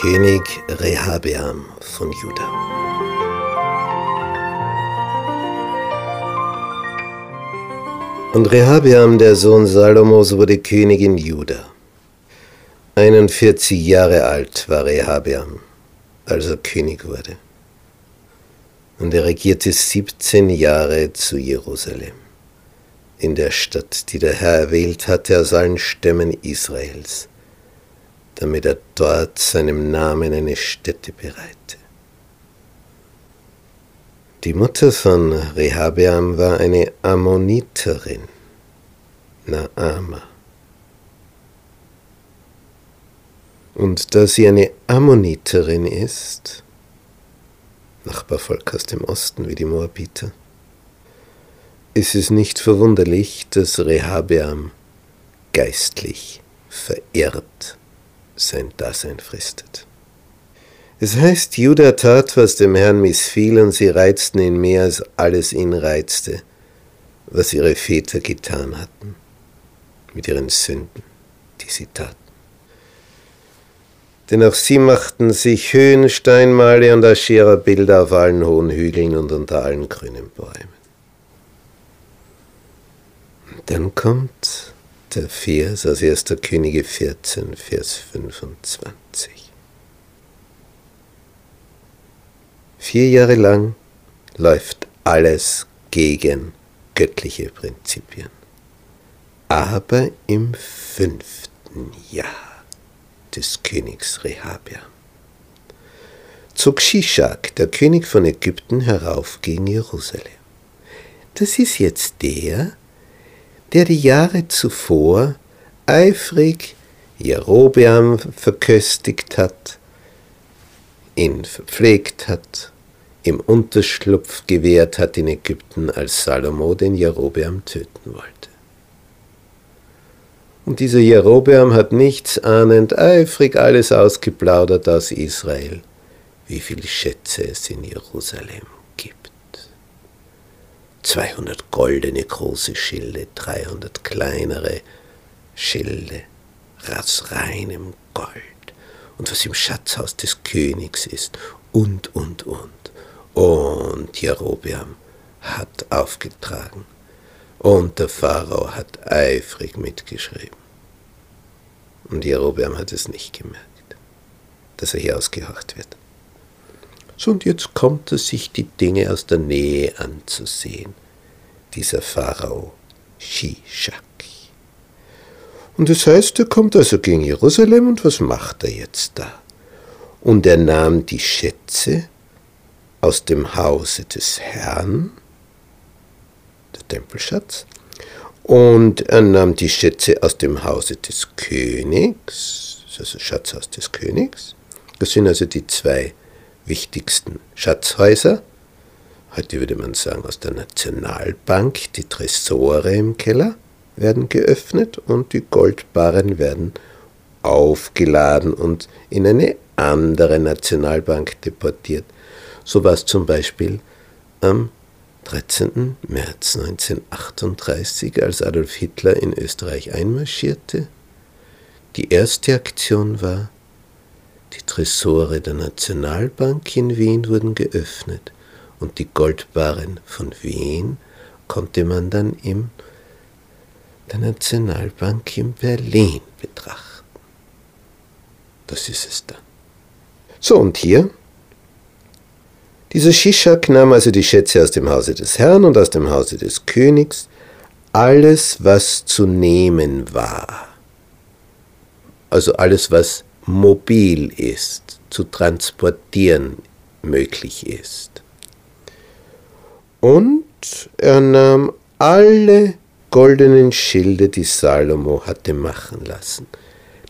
König Rehabeam von Juda. Und Rehabeam, der Sohn Salomos, wurde König in Juda. 41 Jahre alt war Rehabeam, als er König wurde. Und er regierte 17 Jahre zu Jerusalem, in der Stadt, die der Herr erwählt hatte aus allen Stämmen Israels damit er dort seinem Namen eine Stätte bereite. Die Mutter von Rehabeam war eine Ammoniterin, Naama. Und da sie eine Ammoniterin ist, Nachbarvolk aus dem Osten wie die Moabiter, ist es nicht verwunderlich, dass Rehabeam geistlich verehrt sein Dasein fristet. Es heißt, Judah tat, was dem Herrn missfiel, und sie reizten ihn mehr als alles ihn reizte, was ihre Väter getan hatten, mit ihren Sünden, die sie taten. Denn auch sie machten sich Höhen, Steinmale und Aschera-Bilder auf allen hohen Hügeln und unter allen grünen Bäumen. Und dann kommt der Vers aus 1. Könige 14, Vers 25. Vier Jahre lang läuft alles gegen göttliche Prinzipien. Aber im fünften Jahr des Königs Rehabia zog Shishak, der König von Ägypten, herauf gegen Jerusalem. Das ist jetzt der, der die Jahre zuvor eifrig Jerobeam verköstigt hat, ihn verpflegt hat, ihm Unterschlupf gewährt hat in Ägypten, als Salomo den Jerobeam töten wollte. Und dieser Jerobeam hat nichts ahnend eifrig alles ausgeplaudert aus Israel, wie viele Schätze es in Jerusalem 200 goldene große Schilde, 300 kleinere Schilde aus reinem Gold. Und was im Schatzhaus des Königs ist. Und, und, und. Und Jerobeam hat aufgetragen und der Pharao hat eifrig mitgeschrieben. Und Jerobeam hat es nicht gemerkt, dass er hier ausgehorcht wird. So, und jetzt kommt er sich die Dinge aus der Nähe anzusehen, dieser Pharao Shishak. Und das heißt, er kommt also gegen Jerusalem und was macht er jetzt da? Und er nahm die Schätze aus dem Hause des Herrn, Tempelschatz, und er nahm die Schätze aus dem Hause des Königs, also Schatzhaus des Königs. Das sind also die zwei wichtigsten Schatzhäuser, heute würde man sagen aus der Nationalbank, die Tresore im Keller werden geöffnet und die Goldbarren werden aufgeladen und in eine andere Nationalbank deportiert. So war es zum Beispiel am 13. März 1938, als Adolf Hitler in Österreich einmarschierte. Die erste Aktion war, die Tresore der Nationalbank in Wien wurden geöffnet und die Goldbarren von Wien konnte man dann in der Nationalbank in Berlin betrachten. Das ist es dann. So, und hier? Dieser Shishak nahm also die Schätze aus dem Hause des Herrn und aus dem Hause des Königs, alles, was zu nehmen war. Also alles, was mobil ist, zu transportieren möglich ist. Und er nahm alle goldenen Schilde, die Salomo hatte machen lassen,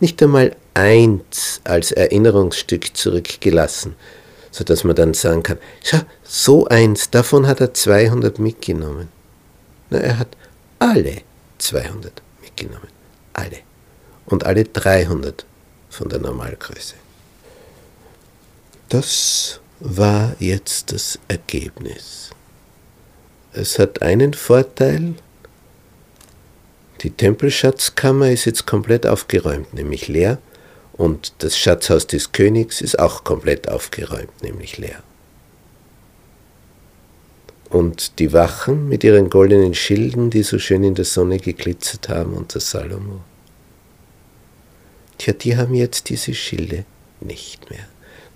nicht einmal eins als Erinnerungsstück zurückgelassen, so dass man dann sagen kann, schau, so eins, davon hat er 200 mitgenommen. Na, er hat alle 200 mitgenommen, alle. Und alle 300 von der Normalgröße. Das war jetzt das Ergebnis. Es hat einen Vorteil, die Tempelschatzkammer ist jetzt komplett aufgeräumt, nämlich leer, und das Schatzhaus des Königs ist auch komplett aufgeräumt, nämlich leer. Und die Wachen mit ihren goldenen Schilden, die so schön in der Sonne geglitzert haben unter Salomo. Tja, die haben jetzt diese Schilde nicht mehr.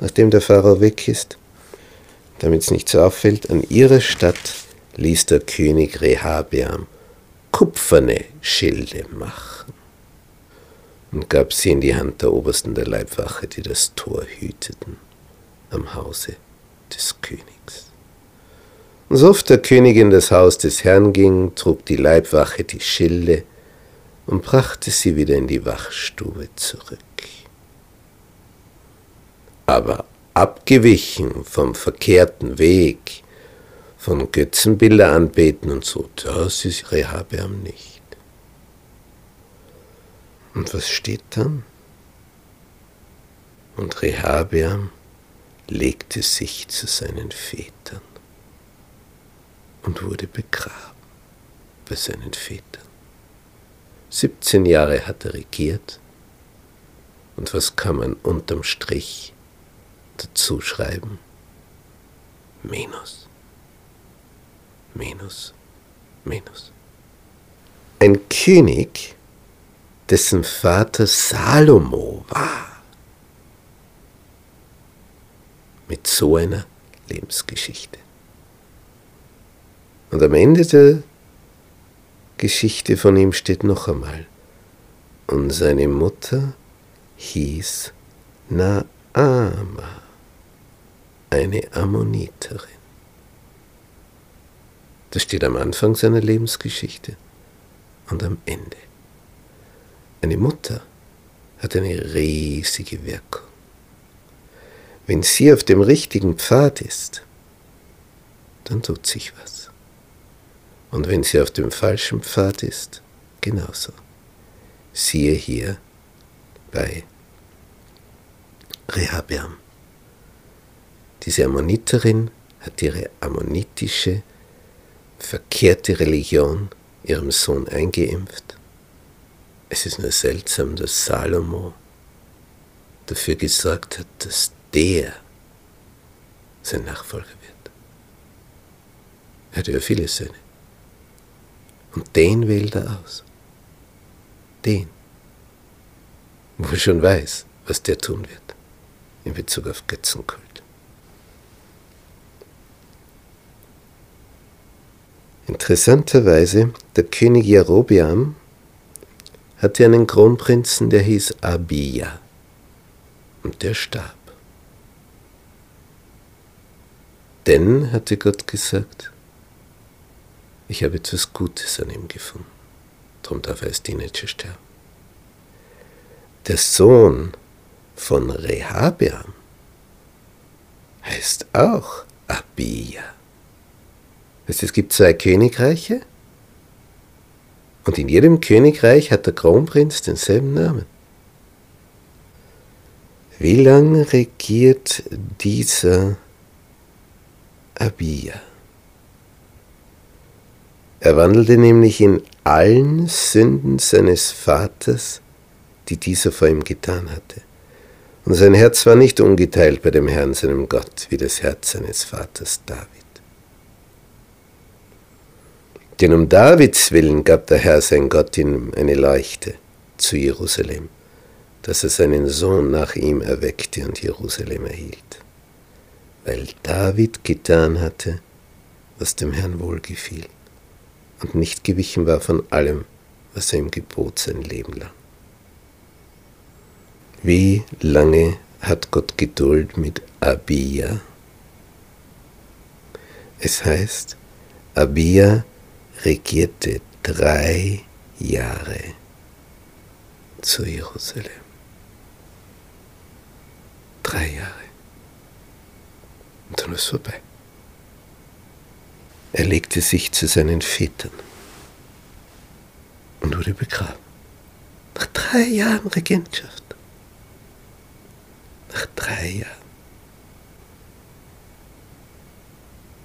Nachdem der Pharao weg ist, damit es nicht so auffällt, an ihrer Stadt ließ der König Rehabeam kupferne Schilde machen und gab sie in die Hand der Obersten der Leibwache, die das Tor hüteten am Hause des Königs. Und so oft der König in das Haus des Herrn ging, trug die Leibwache die Schilde und brachte sie wieder in die Wachstube zurück. Aber abgewichen vom verkehrten Weg, von Götzenbilder anbeten und so, das ist Rehabeam nicht. Und was steht dann? Und Rehabeam legte sich zu seinen Vätern und wurde begraben bei seinen Vätern. 17 Jahre hat er regiert und was kann man unterm Strich dazu schreiben? Minus. Minus. Minus. Ein König, dessen Vater Salomo war, mit so einer Lebensgeschichte. Und am Ende der Geschichte von ihm steht noch einmal, und seine Mutter hieß Naama, eine Ammoniterin. Das steht am Anfang seiner Lebensgeschichte und am Ende. Eine Mutter hat eine riesige Wirkung. Wenn sie auf dem richtigen Pfad ist, dann tut sich was. Und wenn sie auf dem falschen Pfad ist, genauso. Siehe hier bei Rehabeam. Diese Ammoniterin hat ihre ammonitische, verkehrte Religion ihrem Sohn eingeimpft. Es ist nur seltsam, dass Salomo dafür gesorgt hat, dass der sein Nachfolger wird. Er hatte ja viele Söhne. Und den wählt er aus. Den. Wo er schon weiß, was der tun wird in Bezug auf Götzenkult. Interessanterweise, der König Jerobeam hatte einen Kronprinzen, der hieß Abia. Und der starb. Denn, hatte Gott gesagt, ich habe etwas Gutes an ihm gefunden. Darum darf er als Teenager sterben. Der Sohn von Rehabeam heißt auch Abia. Es gibt zwei Königreiche und in jedem Königreich hat der Kronprinz denselben Namen. Wie lange regiert dieser Abia? Er wandelte nämlich in allen Sünden seines Vaters, die dieser vor ihm getan hatte. Und sein Herz war nicht ungeteilt bei dem Herrn, seinem Gott, wie das Herz seines Vaters David. Denn um Davids willen gab der Herr sein Gott ihm eine Leuchte zu Jerusalem, dass er seinen Sohn nach ihm erweckte und Jerusalem erhielt, weil David getan hatte, was dem Herrn wohlgefiel und nicht gewichen war von allem, was er ihm gebot sein Leben lang. Wie lange hat Gott Geduld mit Abia? Es heißt, Abia regierte drei Jahre zu Jerusalem. Drei Jahre. Und dann ist es vorbei. Er legte sich zu seinen Vätern und wurde begraben. Nach drei Jahren Regentschaft. ja.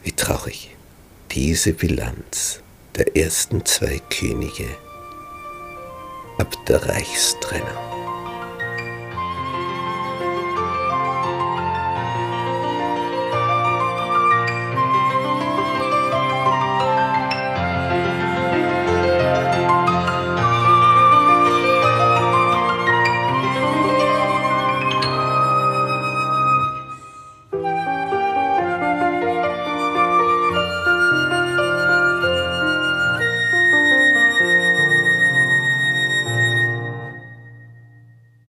Wie traurig diese Bilanz der ersten zwei Könige ab der Reichstrennung.